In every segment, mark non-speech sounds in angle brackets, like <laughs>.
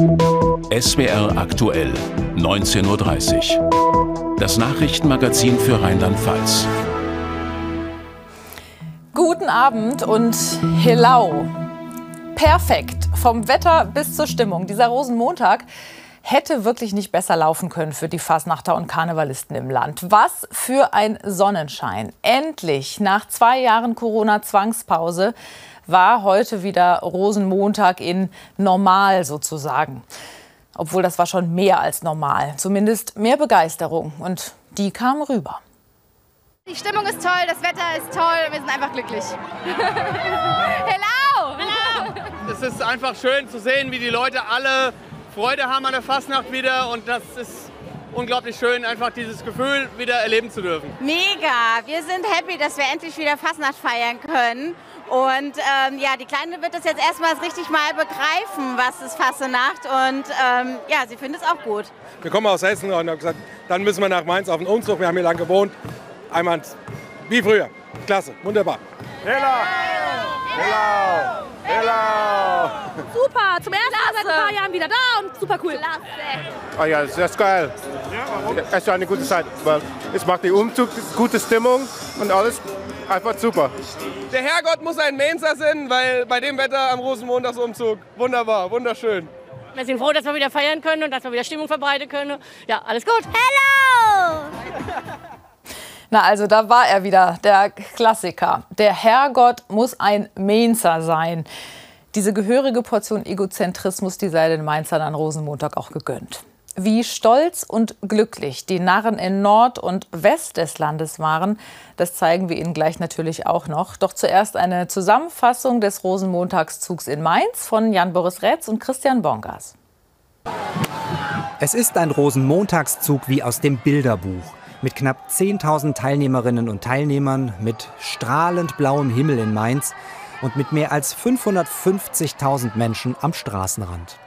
SWR aktuell, 19.30 Uhr. Das Nachrichtenmagazin für Rheinland-Pfalz. Guten Abend und Hello. Perfekt. Vom Wetter bis zur Stimmung. Dieser Rosenmontag hätte wirklich nicht besser laufen können für die Fasnachter und Karnevalisten im Land. Was für ein Sonnenschein. Endlich, nach zwei Jahren Corona-Zwangspause, war heute wieder Rosenmontag in normal sozusagen. Obwohl das war schon mehr als normal. Zumindest mehr Begeisterung. Und die kam rüber. Die Stimmung ist toll, das Wetter ist toll, wir sind einfach glücklich. <laughs> Hello! Hello! Es ist einfach schön zu sehen, wie die Leute alle Freude haben an der Fastnacht wieder und das ist unglaublich schön, einfach dieses Gefühl wieder erleben zu dürfen. Mega! Wir sind happy, dass wir endlich wieder Fastnacht feiern können. Und ähm, ja, die Kleine wird das jetzt erstmals richtig mal begreifen, was ist Fastnacht. Und ähm, ja, sie findet es auch gut. Wir kommen aus Hessen und haben gesagt, dann müssen wir nach Mainz auf den Umzug. Wir haben hier lange gewohnt. Einmal wie früher. Klasse, wunderbar. Hella! Hella! Hello! Super, zum ersten Mal seit ein paar Jahren wieder da und super cool. Klasse. Oh ja, das ist geil. Ja, warum? Es ist eine gute Zeit, weil es macht die Umzug, gute Stimmung und alles einfach super. Der Herrgott muss ein Mensa sein, weil bei dem Wetter am Rosenmontagsumzug, wunderbar, wunderschön. Wir sind froh, dass wir wieder feiern können und dass wir wieder Stimmung verbreiten können. Ja, alles gut. Hello! Na, also da war er wieder, der Klassiker. Der Herrgott muss ein Mainzer sein. Diese gehörige Portion Egozentrismus, die sei den Mainzern an Rosenmontag auch gegönnt. Wie stolz und glücklich die Narren in Nord und West des Landes waren, das zeigen wir Ihnen gleich natürlich auch noch. Doch zuerst eine Zusammenfassung des Rosenmontagszugs in Mainz von Jan-Boris Rätz und Christian Bongas. Es ist ein Rosenmontagszug wie aus dem Bilderbuch mit knapp 10.000 Teilnehmerinnen und Teilnehmern, mit strahlend blauem Himmel in Mainz und mit mehr als 550.000 Menschen am Straßenrand.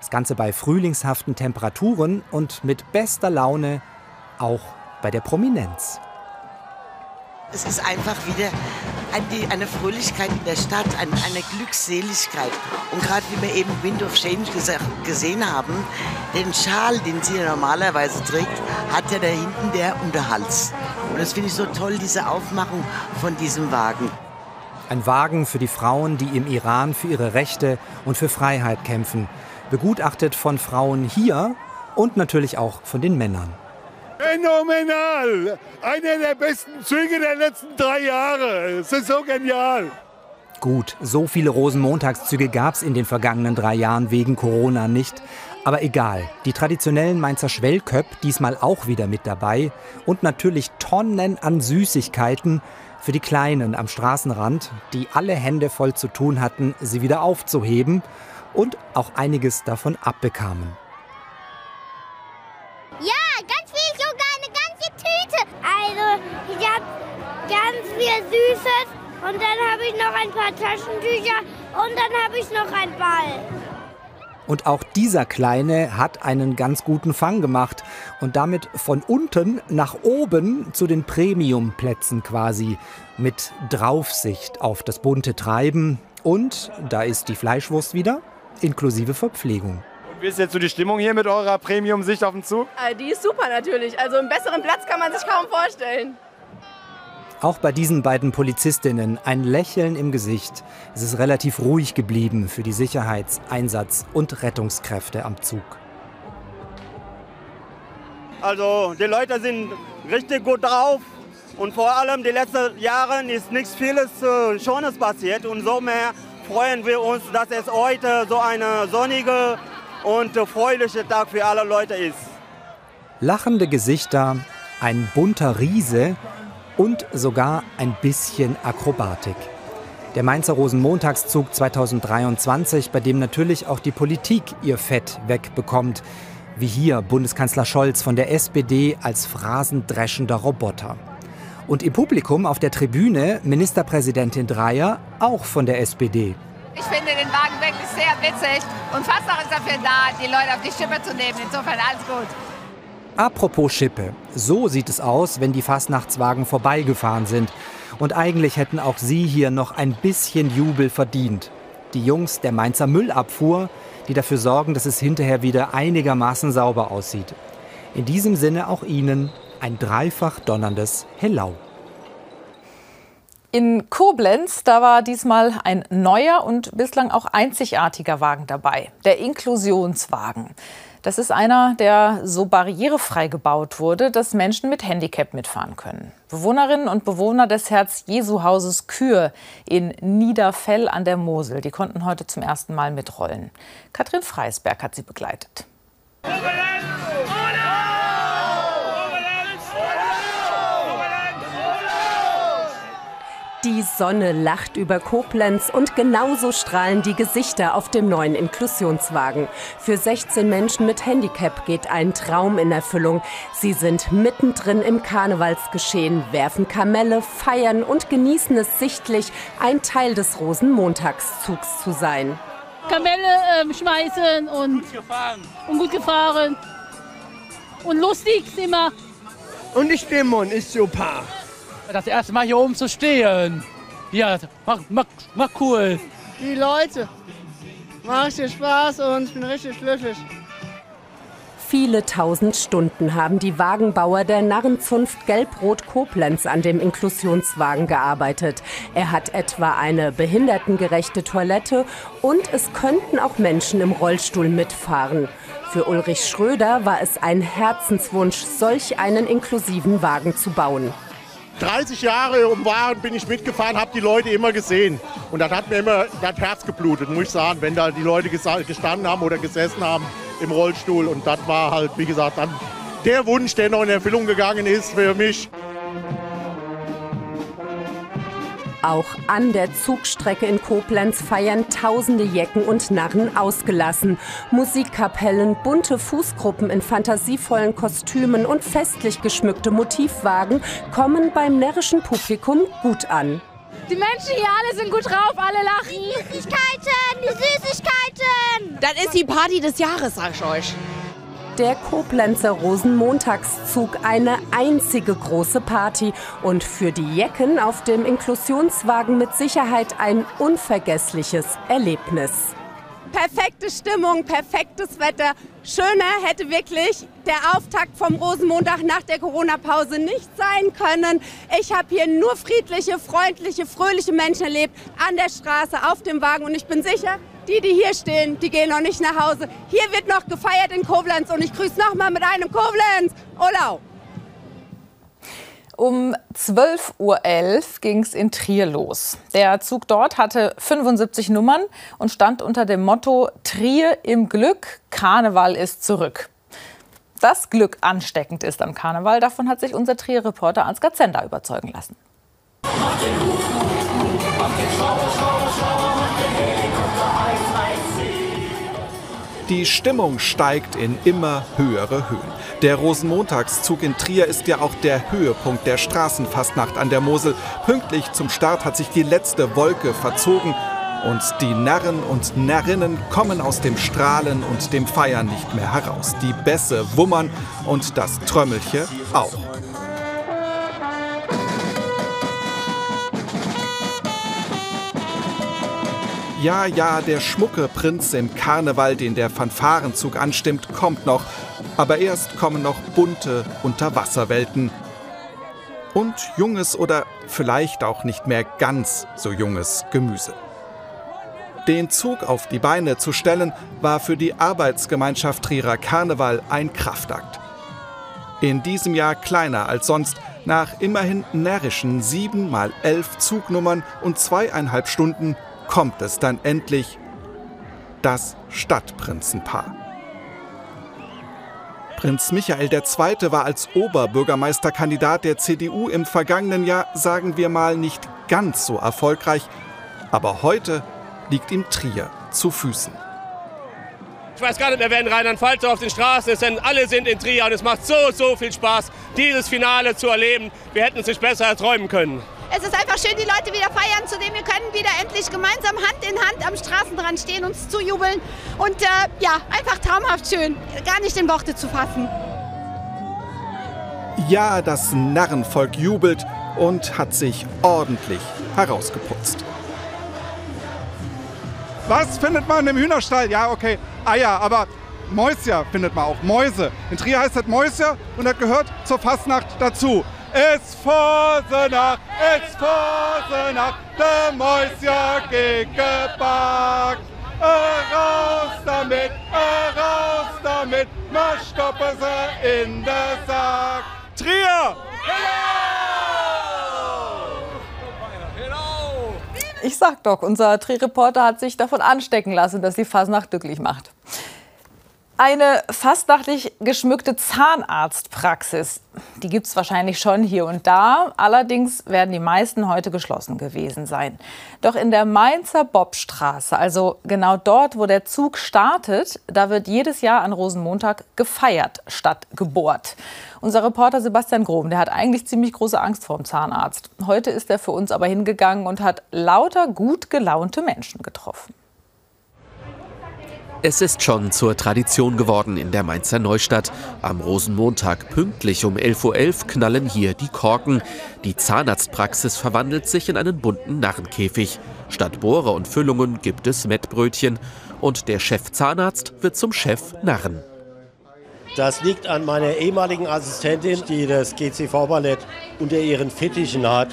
Das Ganze bei frühlingshaften Temperaturen und mit bester Laune auch bei der Prominenz. Es ist einfach wieder eine Fröhlichkeit in der Stadt, eine Glückseligkeit. Und gerade wie wir eben Wind of Change gesehen haben, den Schal, den sie normalerweise trägt, hat ja da hinten der Unterhals. Und das finde ich so toll, diese Aufmachung von diesem Wagen. Ein Wagen für die Frauen, die im Iran für ihre Rechte und für Freiheit kämpfen. Begutachtet von Frauen hier und natürlich auch von den Männern. Phänomenal! Einer der besten Züge der letzten drei Jahre. Es ist so genial. Gut, so viele Rosenmontagszüge gab es in den vergangenen drei Jahren wegen Corona nicht. Aber egal, die traditionellen Mainzer Schwellköpp diesmal auch wieder mit dabei und natürlich Tonnen an Süßigkeiten für die Kleinen am Straßenrand, die alle Hände voll zu tun hatten, sie wieder aufzuheben und auch einiges davon abbekamen. Also ich habe ganz viel Süßes und dann habe ich noch ein paar Taschentücher und dann habe ich noch einen Ball. Und auch dieser Kleine hat einen ganz guten Fang gemacht und damit von unten nach oben zu den Premiumplätzen quasi mit Draufsicht auf das bunte Treiben. Und da ist die Fleischwurst wieder, inklusive Verpflegung. Wie ist jetzt so die Stimmung hier mit eurer Premium-Sicht auf den Zug? Äh, die ist super natürlich. Also einen besseren Platz kann man sich kaum vorstellen. Auch bei diesen beiden Polizistinnen ein Lächeln im Gesicht. Es ist relativ ruhig geblieben für die Sicherheits-, Einsatz- und Rettungskräfte am Zug. Also die Leute sind richtig gut drauf und vor allem die letzten Jahre ist nichts vieles äh, Schönes passiert und somit freuen wir uns, dass es heute so eine sonnige und fröhlicher Tag für alle Leute ist. Lachende Gesichter, ein bunter Riese und sogar ein bisschen Akrobatik. Der Mainzer Rosenmontagszug 2023, bei dem natürlich auch die Politik ihr Fett wegbekommt, wie hier Bundeskanzler Scholz von der SPD als phrasendreschender Roboter. Und im Publikum auf der Tribüne Ministerpräsidentin Dreyer auch von der SPD. Ich finde den Wagen wirklich sehr witzig und fast noch ist dafür da, die Leute auf die Schippe zu nehmen. Insofern alles gut. Apropos Schippe, so sieht es aus, wenn die Fastnachtswagen vorbeigefahren sind. Und eigentlich hätten auch Sie hier noch ein bisschen Jubel verdient. Die Jungs der Mainzer Müllabfuhr, die dafür sorgen, dass es hinterher wieder einigermaßen sauber aussieht. In diesem Sinne auch Ihnen ein dreifach donnerndes Hello. In Koblenz, da war diesmal ein neuer und bislang auch einzigartiger Wagen dabei, der Inklusionswagen. Das ist einer, der so barrierefrei gebaut wurde, dass Menschen mit Handicap mitfahren können. Bewohnerinnen und Bewohner des Herz-Jesu-Hauses Kür in Niederfell an der Mosel, die konnten heute zum ersten Mal mitrollen. Katrin Freisberg hat sie begleitet. Die Sonne lacht über Koblenz und genauso strahlen die Gesichter auf dem neuen Inklusionswagen. Für 16 Menschen mit Handicap geht ein Traum in Erfüllung. Sie sind mittendrin im Karnevalsgeschehen, werfen Kamelle, feiern und genießen es sichtlich, ein Teil des Rosenmontagszugs zu sein. Kamelle äh, schmeißen und gut gefahren. und gut gefahren. Und lustig immer. Und die Stimmung ist super das erste Mal hier oben zu stehen. Ja, macht mach, mach cool. Die Leute. Macht dir Spaß und ich bin richtig glücklich. Viele tausend Stunden haben die Wagenbauer der Narrenzunft Gelbrot Koblenz an dem Inklusionswagen gearbeitet. Er hat etwa eine behindertengerechte Toilette und es könnten auch Menschen im Rollstuhl mitfahren. Für Ulrich Schröder war es ein Herzenswunsch, solch einen inklusiven Wagen zu bauen. 30 Jahre um Waren bin ich mitgefahren, habe die Leute immer gesehen. Und das hat mir immer das Herz geblutet, muss ich sagen, wenn da die Leute gestanden haben oder gesessen haben im Rollstuhl. Und das war halt, wie gesagt, dann der Wunsch, der noch in Erfüllung gegangen ist für mich. Auch an der Zugstrecke in Koblenz feiern tausende Jecken und Narren ausgelassen. Musikkapellen, bunte Fußgruppen in fantasievollen Kostümen und festlich geschmückte Motivwagen kommen beim närrischen Publikum gut an. Die Menschen hier alle sind gut drauf, alle lachen. Die Süßigkeiten, die Süßigkeiten. Das ist die Party des Jahres, sag ich euch der Koblenzer Rosenmontagszug eine einzige große Party und für die Jecken auf dem Inklusionswagen mit Sicherheit ein unvergessliches Erlebnis. Perfekte Stimmung, perfektes Wetter. Schöner hätte wirklich der Auftakt vom Rosenmontag nach der Corona-Pause nicht sein können. Ich habe hier nur friedliche, freundliche, fröhliche Menschen erlebt an der Straße, auf dem Wagen und ich bin sicher, die, die hier stehen, die gehen noch nicht nach Hause. Hier wird noch gefeiert in Koblenz und ich grüße noch mal mit einem Koblenz. Olau! Um 12.11 Uhr ging es in Trier los. Der Zug dort hatte 75 Nummern und stand unter dem Motto Trier im Glück, Karneval ist zurück. Dass Glück ansteckend ist am Karneval, davon hat sich unser Trier-Reporter Ansgar Zender überzeugen lassen. Die Stimmung steigt in immer höhere Höhen. Der Rosenmontagszug in Trier ist ja auch der Höhepunkt der Straßenfastnacht an der Mosel. Pünktlich zum Start hat sich die letzte Wolke verzogen und die Narren und Närrinnen kommen aus dem Strahlen und dem Feiern nicht mehr heraus. Die Bässe wummern und das Trömmelche auch. Ja, ja, der schmucke Prinz im Karneval, den der Fanfarenzug anstimmt, kommt noch. Aber erst kommen noch bunte Unterwasserwelten. Und junges oder vielleicht auch nicht mehr ganz so junges Gemüse. Den Zug auf die Beine zu stellen, war für die Arbeitsgemeinschaft Trierer Karneval ein Kraftakt. In diesem Jahr kleiner als sonst, nach immerhin närrischen sieben mal elf Zugnummern und zweieinhalb Stunden kommt es dann endlich das Stadtprinzenpaar. Prinz Michael II. war als Oberbürgermeisterkandidat der CDU im vergangenen Jahr, sagen wir mal, nicht ganz so erfolgreich, aber heute liegt ihm Trier zu Füßen. Ich weiß gar nicht mehr, wer in Rheinland-Pfalz auf den Straßen ist, denn alle sind in Trier und es macht so, so viel Spaß, dieses Finale zu erleben. Wir hätten es sich besser erträumen können. Es ist einfach schön, die Leute wieder feiern zu dem Wir können wieder endlich gemeinsam Hand in Hand am Straßenrand stehen, uns zujubeln. Und äh, ja, einfach traumhaft schön. Gar nicht in Worte zu fassen. Ja, das Narrenvolk jubelt und hat sich ordentlich herausgeputzt. Was findet man im Hühnerstall? Ja, okay, Eier, aber Mäuschen findet man auch. Mäuse. In Trier heißt das Mäuschen und das gehört zur Fastnacht dazu. Es Fasenacht, es Fasenacht, der Mäuschen gebackt. Raus damit, raus damit, mal stoppen sie in der Sack. Trier! Ich sag doch, unser Drehreporter hat sich davon anstecken lassen, dass die Fasnacht glücklich macht. Eine fastnachtlich geschmückte Zahnarztpraxis. Die gibt es wahrscheinlich schon hier und da. Allerdings werden die meisten heute geschlossen gewesen sein. Doch in der Mainzer Bobstraße, also genau dort, wo der Zug startet, da wird jedes Jahr an Rosenmontag gefeiert statt gebohrt. Unser Reporter Sebastian Grom, der hat eigentlich ziemlich große Angst vor dem Zahnarzt. Heute ist er für uns aber hingegangen und hat lauter gut gelaunte Menschen getroffen. Es ist schon zur Tradition geworden in der Mainzer Neustadt. Am Rosenmontag pünktlich um 11.11 Uhr knallen hier die Korken. Die Zahnarztpraxis verwandelt sich in einen bunten Narrenkäfig. Statt Bohrer und Füllungen gibt es Mettbrötchen. Und der Chefzahnarzt wird zum Chef Narren. Das liegt an meiner ehemaligen Assistentin, die das GCV-Ballett unter ihren Fittichen hat.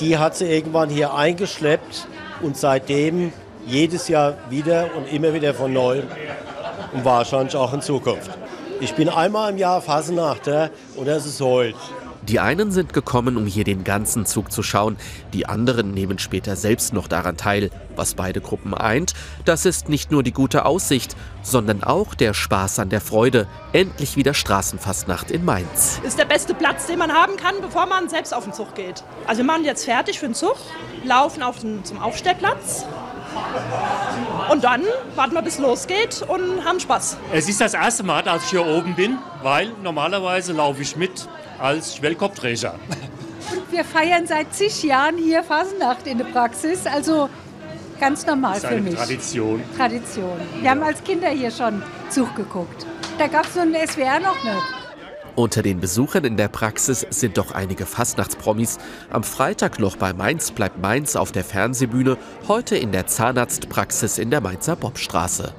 Die hat sie irgendwann hier eingeschleppt und seitdem jedes Jahr wieder und immer wieder von neuem und wahrscheinlich auch in Zukunft. Ich bin einmal im Jahr Fasenachter und das ist heute. Die einen sind gekommen, um hier den ganzen Zug zu schauen, die anderen nehmen später selbst noch daran teil. Was beide Gruppen eint, das ist nicht nur die gute Aussicht, sondern auch der Spaß an der Freude. Endlich wieder Straßenfastnacht in Mainz. Ist der beste Platz, den man haben kann, bevor man selbst auf den Zug geht. Also wir machen jetzt fertig für den Zug, laufen auf den, zum Aufstellplatz, und dann warten wir, bis es losgeht und haben Spaß. Es ist das erste Mal, dass ich hier oben bin, weil normalerweise laufe ich mit als Schwellkopfträger. Und wir feiern seit zig Jahren hier Phasennacht in der Praxis, also ganz normal Das ist für eine mich. Tradition. Tradition. Wir haben als Kinder hier schon Zug geguckt. Da gab es so einen SWR noch nicht. Unter den Besuchern in der Praxis sind doch einige Fastnachtspromis. Am Freitag noch bei Mainz bleibt Mainz auf der Fernsehbühne, heute in der Zahnarztpraxis in der Mainzer Bobstraße.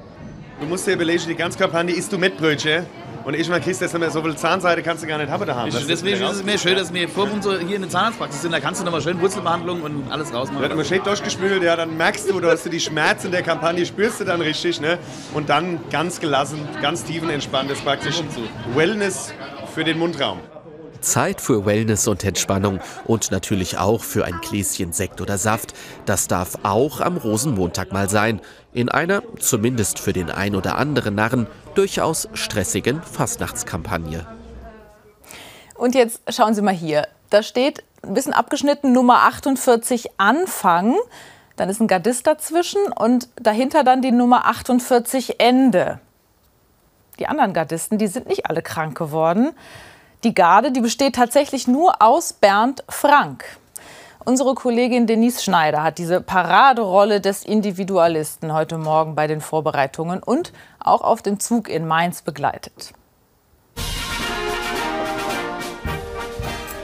Du musst dir überlegen, die ganze Kampagne isst du mit Brötchen. Und ich mal kriegst das nicht mehr so viel Zahnseide kannst du gar nicht haben daheim. Ich, deswegen ist es mir schön, dass wir vor uns so hier in der Zahnarztpraxis sind. Da kannst du nochmal schön Wurzelbehandlung und alles rausmachen. Wird immer schön durchgespült, ja, dann merkst du, dass du die Schmerzen der Kampagne spürst du dann richtig, ne? Und dann ganz gelassen, ganz tiefenentspannt ist praktisch Wellness für den Mundraum. Zeit für Wellness und Entspannung und natürlich auch für ein Gläschen Sekt oder Saft. Das darf auch am Rosenmontag mal sein. In einer, zumindest für den ein oder anderen Narren, durchaus stressigen Fastnachtskampagne. Und jetzt schauen Sie mal hier. Da steht ein bisschen abgeschnitten Nummer 48 Anfang. Dann ist ein Gardist dazwischen und dahinter dann die Nummer 48 Ende. Die anderen Gardisten, die sind nicht alle krank geworden. Die Garde, die besteht tatsächlich nur aus Bernd Frank. Unsere Kollegin Denise Schneider hat diese Paraderolle des Individualisten heute Morgen bei den Vorbereitungen und auch auf dem Zug in Mainz begleitet.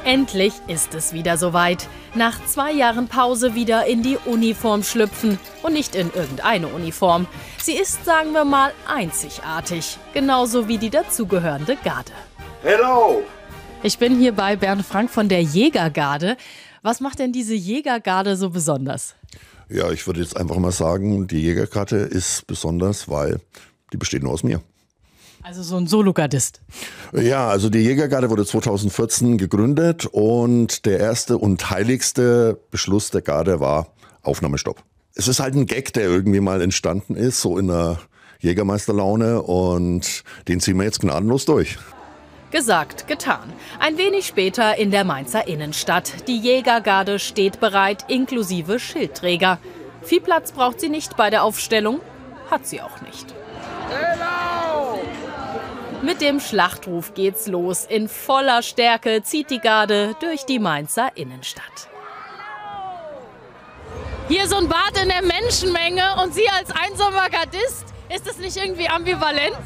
Endlich ist es wieder soweit. Nach zwei Jahren Pause wieder in die Uniform schlüpfen. Und nicht in irgendeine Uniform. Sie ist, sagen wir mal, einzigartig. Genauso wie die dazugehörende Garde. Hello! Ich bin hier bei Bernd Frank von der Jägergarde. Was macht denn diese Jägergarde so besonders? Ja, ich würde jetzt einfach mal sagen, die Jägerkarte ist besonders, weil die besteht nur aus mir. Also so ein Sologardist. Ja, also die Jägergarde wurde 2014 gegründet und der erste und heiligste Beschluss der Garde war Aufnahmestopp. Es ist halt ein Gag, der irgendwie mal entstanden ist, so in einer Jägermeisterlaune und den ziehen wir jetzt gnadenlos durch. Gesagt, getan. Ein wenig später in der Mainzer Innenstadt. Die Jägergarde steht bereit, inklusive Schildträger. Viel Platz braucht sie nicht bei der Aufstellung, hat sie auch nicht. Mit dem Schlachtruf geht's los. In voller Stärke zieht die Garde durch die Mainzer Innenstadt. Hier so ein Bad in der Menschenmenge und Sie als einsamer Gardist, ist das nicht irgendwie ambivalent?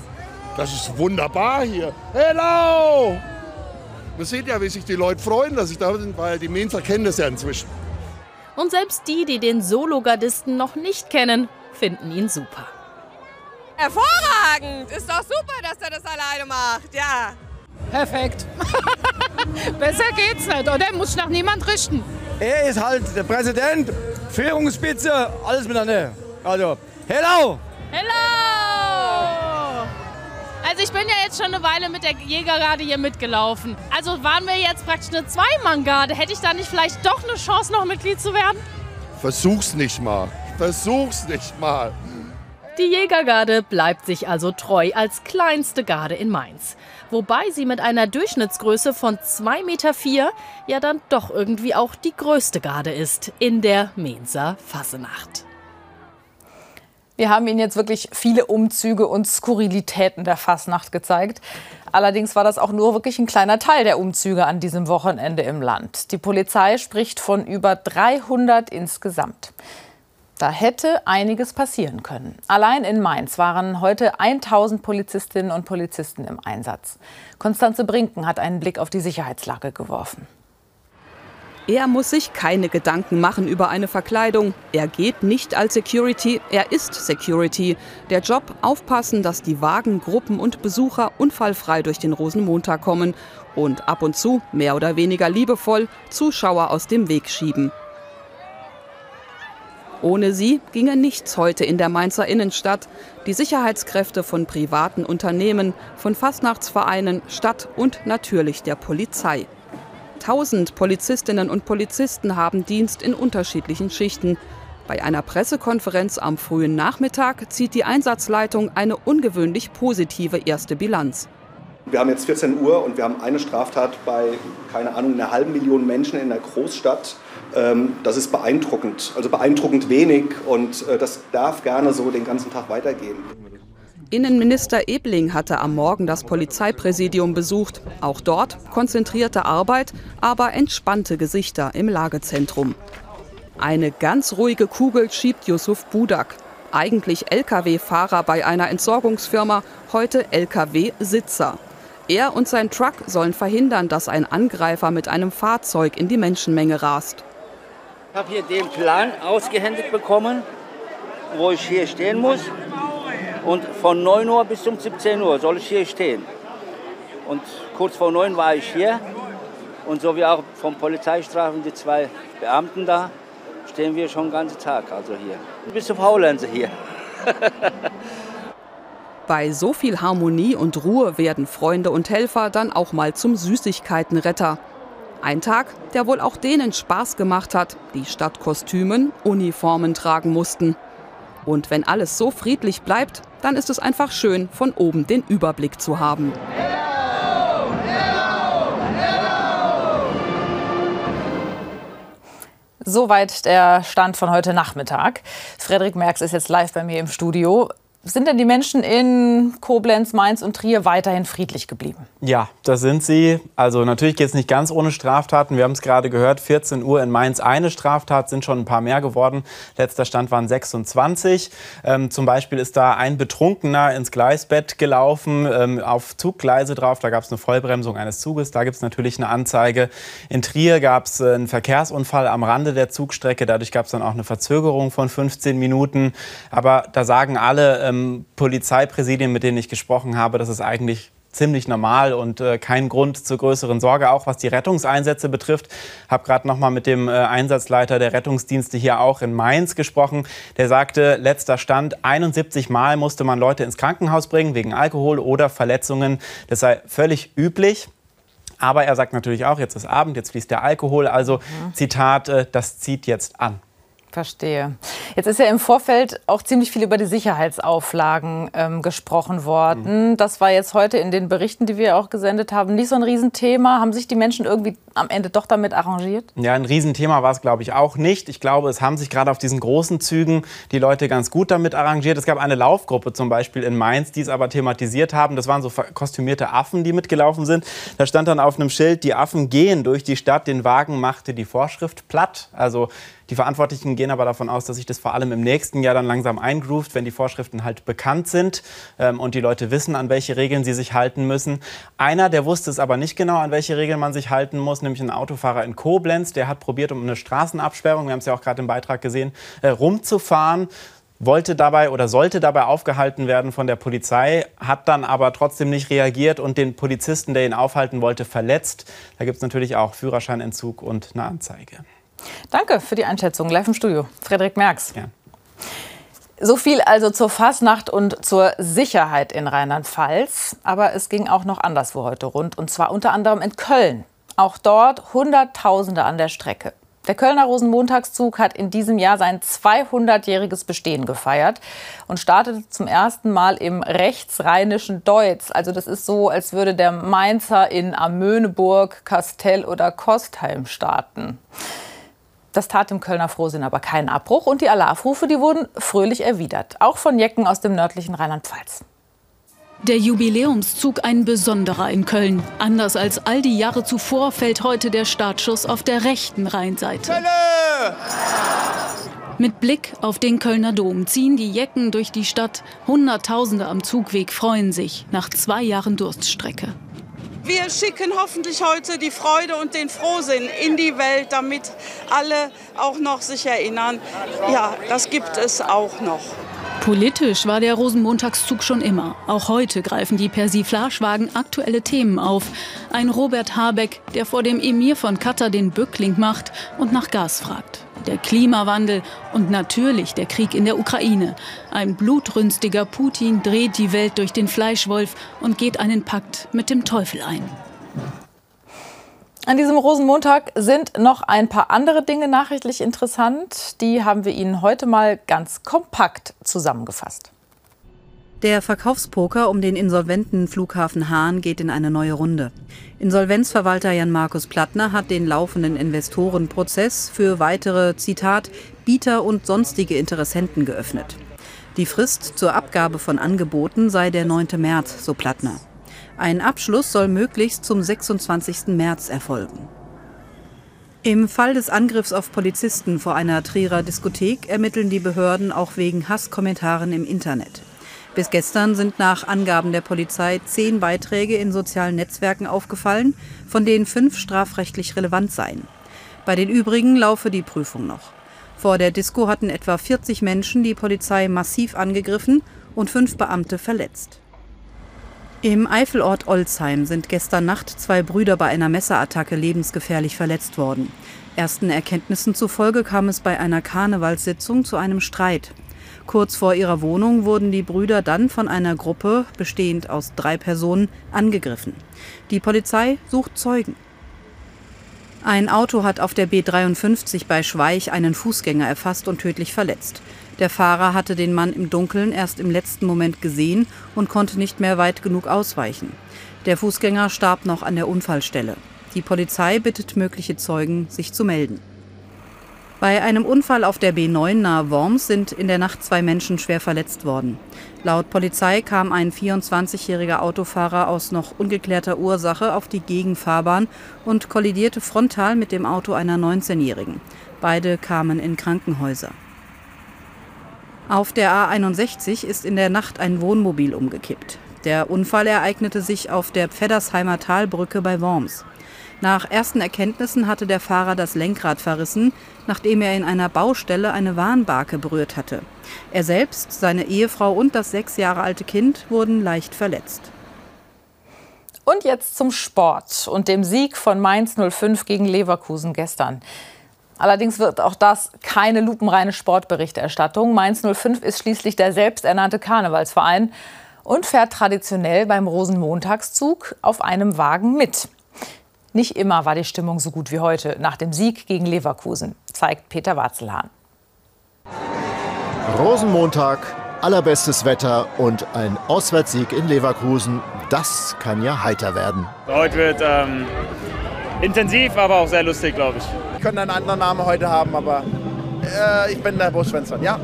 Das ist wunderbar hier. Hello! Man sieht ja, wie sich die Leute freuen, dass ich da bin, weil die Mainzer kennen das ja inzwischen. Und selbst die, die den Sologardisten noch nicht kennen, finden ihn super. Hervorragend! Ist doch super, dass er das alleine macht, ja. Perfekt. <laughs> Besser geht's nicht, oder? Muss nach niemand richten. Er ist halt der Präsident, Führungsspitze, alles miteinander. Also, hello! Hello! Also ich bin ja jetzt schon eine Weile mit der Jägergarde hier mitgelaufen. Also waren wir jetzt praktisch eine Zweimann-Garde. Hätte ich da nicht vielleicht doch eine Chance, noch Mitglied zu werden? Versuch's nicht mal. Versuch's nicht mal. Die Jägergarde bleibt sich also treu als kleinste Garde in Mainz. Wobei sie mit einer Durchschnittsgröße von 2,4 Meter ja dann doch irgendwie auch die größte Garde ist in der Mainzer Fassenacht. Wir haben Ihnen jetzt wirklich viele Umzüge und Skurrilitäten der Fasnacht gezeigt. Allerdings war das auch nur wirklich ein kleiner Teil der Umzüge an diesem Wochenende im Land. Die Polizei spricht von über 300 insgesamt. Da hätte einiges passieren können. Allein in Mainz waren heute 1000 Polizistinnen und Polizisten im Einsatz. Konstanze Brinken hat einen Blick auf die Sicherheitslage geworfen. Er muss sich keine Gedanken machen über eine Verkleidung. Er geht nicht als Security, er ist Security. Der Job aufpassen, dass die Wagen, Gruppen und Besucher unfallfrei durch den Rosenmontag kommen und ab und zu, mehr oder weniger liebevoll, Zuschauer aus dem Weg schieben. Ohne sie ginge nichts heute in der Mainzer Innenstadt. Die Sicherheitskräfte von privaten Unternehmen, von Fastnachtsvereinen, Stadt und natürlich der Polizei. Tausend Polizistinnen und Polizisten haben Dienst in unterschiedlichen Schichten. Bei einer Pressekonferenz am frühen Nachmittag zieht die Einsatzleitung eine ungewöhnlich positive erste Bilanz. Wir haben jetzt 14 Uhr und wir haben eine Straftat bei, keine Ahnung, einer halben Million Menschen in einer Großstadt. Ähm, das ist beeindruckend, also beeindruckend wenig und äh, das darf gerne so den ganzen Tag weitergehen. Innenminister Ebling hatte am Morgen das Polizeipräsidium besucht. Auch dort konzentrierte Arbeit, aber entspannte Gesichter im Lagezentrum. Eine ganz ruhige Kugel schiebt Yusuf Budak. Eigentlich Lkw-Fahrer bei einer Entsorgungsfirma, heute Lkw-Sitzer. Er und sein Truck sollen verhindern, dass ein Angreifer mit einem Fahrzeug in die Menschenmenge rast. Ich habe hier den Plan ausgehändigt bekommen, wo ich hier stehen muss. Und von 9 Uhr bis um 17 Uhr soll ich hier stehen. Und kurz vor 9 war ich hier. Und so wie auch vom Polizeistreifen die zwei Beamten da, stehen wir schon den ganzen Tag also hier. Bis zum Faulenze hier. <laughs> Bei so viel Harmonie und Ruhe werden Freunde und Helfer dann auch mal zum Süßigkeitenretter. Ein Tag, der wohl auch denen Spaß gemacht hat, die statt Kostümen Uniformen tragen mussten. Und wenn alles so friedlich bleibt, dann ist es einfach schön, von oben den Überblick zu haben. Soweit der Stand von heute Nachmittag. Frederik Merks ist jetzt live bei mir im Studio. Sind denn die Menschen in Koblenz, Mainz und Trier weiterhin friedlich geblieben? Ja, das sind sie. Also natürlich geht es nicht ganz ohne Straftaten. Wir haben es gerade gehört, 14 Uhr in Mainz eine Straftat, sind schon ein paar mehr geworden. Letzter Stand waren 26. Ähm, zum Beispiel ist da ein Betrunkener ins Gleisbett gelaufen, ähm, auf Zuggleise drauf. Da gab es eine Vollbremsung eines Zuges. Da gibt es natürlich eine Anzeige. In Trier gab es äh, einen Verkehrsunfall am Rande der Zugstrecke. Dadurch gab es dann auch eine Verzögerung von 15 Minuten. Aber da sagen alle ähm, Polizeipräsidien, mit denen ich gesprochen habe, dass es eigentlich ziemlich normal und äh, kein Grund zur größeren Sorge, auch was die Rettungseinsätze betrifft. Habe gerade noch mal mit dem äh, Einsatzleiter der Rettungsdienste hier auch in Mainz gesprochen. Der sagte, letzter Stand, 71 Mal musste man Leute ins Krankenhaus bringen wegen Alkohol oder Verletzungen. Das sei völlig üblich. Aber er sagt natürlich auch, jetzt ist Abend, jetzt fließt der Alkohol. Also mhm. Zitat, äh, das zieht jetzt an. Verstehe. Jetzt ist ja im Vorfeld auch ziemlich viel über die Sicherheitsauflagen ähm, gesprochen worden. Mhm. Das war jetzt heute in den Berichten, die wir auch gesendet haben, nicht so ein Riesenthema. Haben sich die Menschen irgendwie am Ende doch damit arrangiert? Ja, ein Riesenthema war es, glaube ich, auch nicht. Ich glaube, es haben sich gerade auf diesen großen Zügen die Leute ganz gut damit arrangiert. Es gab eine Laufgruppe zum Beispiel in Mainz, die es aber thematisiert haben. Das waren so kostümierte Affen, die mitgelaufen sind. Da stand dann auf einem Schild, die Affen gehen durch die Stadt, den Wagen machte die Vorschrift platt. Also die Verantwortlichen gehen aber davon aus, dass sich das vor allem im nächsten Jahr dann langsam eingroovt, wenn die Vorschriften halt bekannt sind ähm, und die Leute wissen, an welche Regeln sie sich halten müssen. Einer, der wusste es aber nicht genau, an welche Regeln man sich halten muss, nämlich ein Autofahrer in Koblenz, der hat probiert, um eine Straßenabsperrung, wir haben es ja auch gerade im Beitrag gesehen, äh, rumzufahren wollte dabei oder sollte dabei aufgehalten werden von der Polizei, hat dann aber trotzdem nicht reagiert und den Polizisten, der ihn aufhalten wollte, verletzt. Da gibt es natürlich auch Führerscheinentzug und eine Anzeige. Danke für die Einschätzung. Live im Studio. Frederik Merks. Ja. So viel also zur Fasnacht und zur Sicherheit in Rheinland-Pfalz. Aber es ging auch noch anderswo heute rund. Und zwar unter anderem in Köln. Auch dort Hunderttausende an der Strecke. Der Kölner Rosenmontagszug hat in diesem Jahr sein 200-jähriges Bestehen gefeiert und startete zum ersten Mal im rechtsrheinischen Deutz. Also das ist so, als würde der Mainzer in Amöneburg, Kastell oder Kostheim starten. Das tat dem Kölner Frohsinn aber keinen Abbruch und die Alarvrufe, die wurden fröhlich erwidert, auch von Jecken aus dem nördlichen Rheinland-Pfalz. Der Jubiläumszug ein besonderer in Köln. Anders als all die Jahre zuvor fällt heute der Startschuss auf der rechten Rheinseite. Kölle! Mit Blick auf den Kölner Dom ziehen die Jecken durch die Stadt. Hunderttausende am Zugweg freuen sich nach zwei Jahren Durststrecke. Wir schicken hoffentlich heute die Freude und den Frohsinn in die Welt, damit alle auch noch sich erinnern, ja, das gibt es auch noch. Politisch war der Rosenmontagszug schon immer. Auch heute greifen die Persiflagewagen aktuelle Themen auf. Ein Robert Habeck, der vor dem Emir von Katar den Bückling macht und nach Gas fragt. Der Klimawandel und natürlich der Krieg in der Ukraine. Ein blutrünstiger Putin dreht die Welt durch den Fleischwolf und geht einen Pakt mit dem Teufel ein. An diesem Rosenmontag sind noch ein paar andere Dinge nachrichtlich interessant. Die haben wir Ihnen heute mal ganz kompakt zusammengefasst. Der Verkaufspoker um den insolventen Flughafen Hahn geht in eine neue Runde. Insolvenzverwalter Jan-Markus Plattner hat den laufenden Investorenprozess für weitere, Zitat, Bieter und sonstige Interessenten geöffnet. Die Frist zur Abgabe von Angeboten sei der 9. März, so Plattner. Ein Abschluss soll möglichst zum 26. März erfolgen. Im Fall des Angriffs auf Polizisten vor einer Trierer Diskothek ermitteln die Behörden auch wegen Hasskommentaren im Internet. Bis gestern sind nach Angaben der Polizei zehn Beiträge in sozialen Netzwerken aufgefallen, von denen fünf strafrechtlich relevant seien. Bei den übrigen laufe die Prüfung noch. Vor der Disco hatten etwa 40 Menschen die Polizei massiv angegriffen und fünf Beamte verletzt. Im Eifelort Olzheim sind gestern Nacht zwei Brüder bei einer Messerattacke lebensgefährlich verletzt worden. Ersten Erkenntnissen zufolge kam es bei einer Karnevalssitzung zu einem Streit. Kurz vor ihrer Wohnung wurden die Brüder dann von einer Gruppe, bestehend aus drei Personen, angegriffen. Die Polizei sucht Zeugen. Ein Auto hat auf der B53 bei Schweich einen Fußgänger erfasst und tödlich verletzt. Der Fahrer hatte den Mann im Dunkeln erst im letzten Moment gesehen und konnte nicht mehr weit genug ausweichen. Der Fußgänger starb noch an der Unfallstelle. Die Polizei bittet mögliche Zeugen, sich zu melden. Bei einem Unfall auf der B9 nahe Worms sind in der Nacht zwei Menschen schwer verletzt worden. Laut Polizei kam ein 24-jähriger Autofahrer aus noch ungeklärter Ursache auf die Gegenfahrbahn und kollidierte frontal mit dem Auto einer 19-jährigen. Beide kamen in Krankenhäuser. Auf der A61 ist in der Nacht ein Wohnmobil umgekippt. Der Unfall ereignete sich auf der Pfeddersheimer Talbrücke bei Worms. Nach ersten Erkenntnissen hatte der Fahrer das Lenkrad verrissen, nachdem er in einer Baustelle eine Warnbarke berührt hatte. Er selbst, seine Ehefrau und das sechs Jahre alte Kind wurden leicht verletzt. Und jetzt zum Sport und dem Sieg von Mainz 05 gegen Leverkusen gestern. Allerdings wird auch das keine lupenreine Sportberichterstattung. Mainz 05 ist schließlich der selbsternannte Karnevalsverein und fährt traditionell beim Rosenmontagszug auf einem Wagen mit. Nicht immer war die Stimmung so gut wie heute nach dem Sieg gegen Leverkusen, zeigt Peter Watzelhahn. Rosenmontag, allerbestes Wetter und ein Auswärtssieg in Leverkusen. Das kann ja heiter werden. Heute wird ähm, intensiv, aber auch sehr lustig, glaube ich. Wir können einen anderen Namen heute haben, aber äh, ich bin der Buschschwänzer, ja.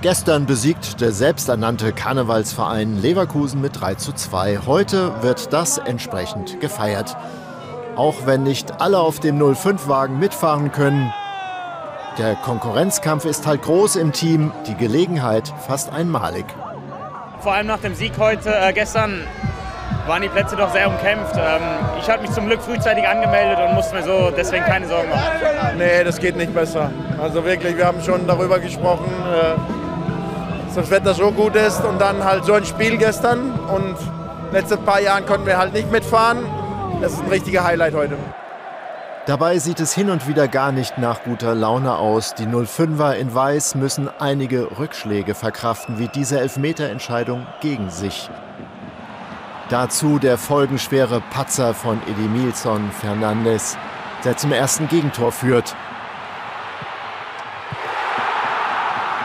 Gestern besiegt der selbsternannte Karnevalsverein Leverkusen mit 3 zu 2. Heute wird das entsprechend gefeiert. Auch wenn nicht alle auf dem 05-Wagen mitfahren können. Der Konkurrenzkampf ist halt groß im Team, die Gelegenheit fast einmalig. Vor allem nach dem Sieg heute, äh, gestern waren die Plätze doch sehr umkämpft. Ähm, ich habe mich zum Glück frühzeitig angemeldet und musste mir so deswegen keine Sorgen machen. Nee, das geht nicht besser. Also wirklich, wir haben schon darüber gesprochen. Äh, das Wetter so gut ist und dann halt so ein Spiel gestern und letzten paar Jahren konnten wir halt nicht mitfahren. Das ist ein richtiger Highlight heute. Dabei sieht es hin und wieder gar nicht nach guter Laune aus. Die 05er in Weiß müssen einige Rückschläge verkraften, wie diese Elfmeterentscheidung gegen sich. Dazu der folgenschwere Patzer von Edimilson Fernandes, der zum ersten Gegentor führt.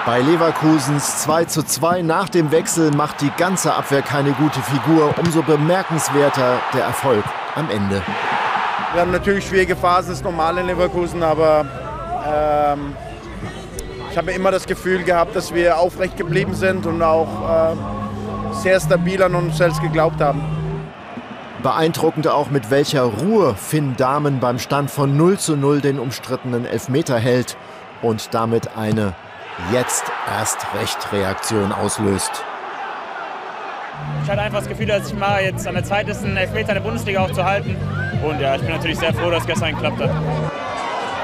Bei Leverkusens 2 zu 2 nach dem Wechsel macht die ganze Abwehr keine gute Figur. Umso bemerkenswerter der Erfolg am Ende. Wir haben natürlich schwierige Phasen, das ist normal in Leverkusen, aber ähm, ich habe immer das Gefühl gehabt, dass wir aufrecht geblieben sind und auch äh, sehr stabil an uns selbst geglaubt haben. Beeindruckend auch, mit welcher Ruhe Finn Dahmen beim Stand von 0 zu 0 den umstrittenen Elfmeter hält und damit eine jetzt erst recht Reaktion auslöst. Ich hatte einfach das Gefühl, dass ich mal jetzt an der Zeit ist, einen Elfmeter in der Bundesliga auch zu halten. Und ja, ich bin natürlich sehr froh, dass es gestern geklappt hat.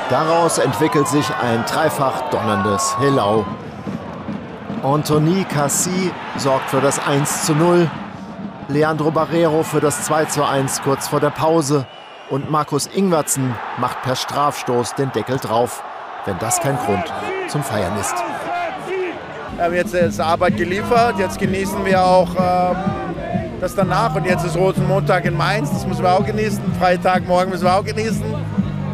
Daraus entwickelt sich ein dreifach donnerndes Hillau. Anthony Cassi sorgt für das 1 zu 0. Leandro Barrero für das 2 zu 1 kurz vor der Pause. Und Markus Ingwertsen macht per Strafstoß den Deckel drauf, wenn das kein Grund zum Feiern ist. Wir haben jetzt die Arbeit geliefert, jetzt genießen wir auch ähm, das danach. Und jetzt ist Rosenmontag in Mainz, das müssen wir auch genießen. Freitag, morgen müssen wir auch genießen.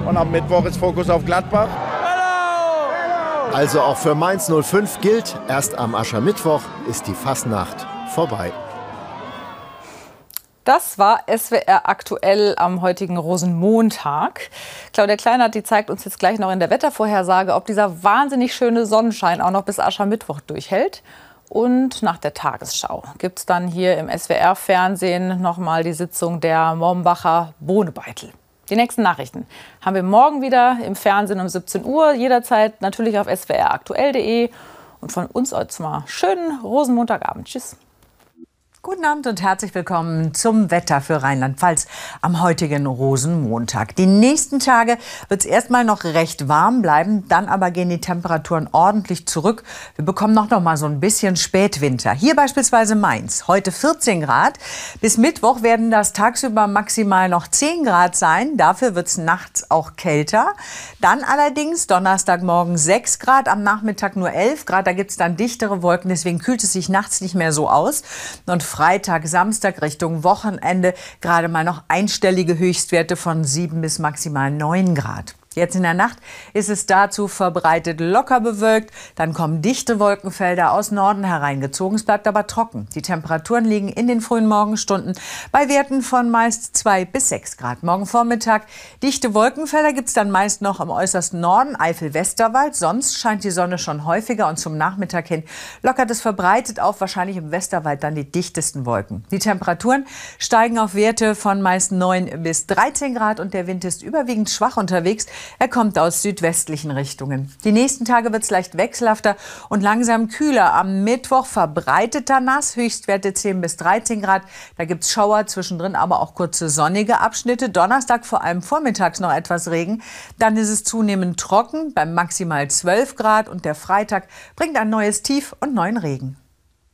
Und am Mittwoch ist Fokus auf Gladbach. Also auch für Mainz 05 gilt, erst am Aschermittwoch ist die Fasnacht vorbei. Das war SWR aktuell am heutigen Rosenmontag. Claudia Kleinert, die zeigt uns jetzt gleich noch in der Wettervorhersage, ob dieser wahnsinnig schöne Sonnenschein auch noch bis Aschermittwoch durchhält. Und nach der Tagesschau gibt es dann hier im SWR-Fernsehen nochmal die Sitzung der Mombacher Bohnebeitel. Die nächsten Nachrichten haben wir morgen wieder im Fernsehen um 17 Uhr, jederzeit natürlich auf swraktuell.de. Und von uns jetzt mal schönen Rosenmontagabend. Tschüss. Guten Abend und herzlich willkommen zum Wetter für Rheinland-Pfalz am heutigen Rosenmontag. Die nächsten Tage wird es erstmal noch recht warm bleiben, dann aber gehen die Temperaturen ordentlich zurück. Wir bekommen noch, noch mal so ein bisschen Spätwinter. Hier beispielsweise Mainz, heute 14 Grad. Bis Mittwoch werden das tagsüber maximal noch 10 Grad sein. Dafür wird es nachts auch kälter. Dann allerdings Donnerstagmorgen 6 Grad, am Nachmittag nur 11 Grad. Da gibt es dann dichtere Wolken, deswegen kühlt es sich nachts nicht mehr so aus. Und Freitag, Samstag Richtung Wochenende gerade mal noch einstellige Höchstwerte von 7 bis maximal 9 Grad. Jetzt in der Nacht ist es dazu verbreitet locker bewölkt. Dann kommen dichte Wolkenfelder aus Norden hereingezogen. Es bleibt aber trocken. Die Temperaturen liegen in den frühen Morgenstunden bei Werten von meist 2 bis 6 Grad. Morgen Vormittag dichte Wolkenfelder gibt es dann meist noch im äußersten Norden, Eifel-Westerwald. Sonst scheint die Sonne schon häufiger und zum Nachmittag hin lockert es verbreitet auf, wahrscheinlich im Westerwald dann die dichtesten Wolken. Die Temperaturen steigen auf Werte von meist 9 bis 13 Grad und der Wind ist überwiegend schwach unterwegs. Er kommt aus südwestlichen Richtungen. Die nächsten Tage wird es leicht wechselhafter und langsam kühler. Am Mittwoch verbreiteter Nass, Höchstwerte 10 bis 13 Grad. Da gibt es Schauer, zwischendrin aber auch kurze sonnige Abschnitte. Donnerstag vor allem vormittags noch etwas Regen. Dann ist es zunehmend trocken, beim maximal 12 Grad. Und der Freitag bringt ein neues Tief und neuen Regen.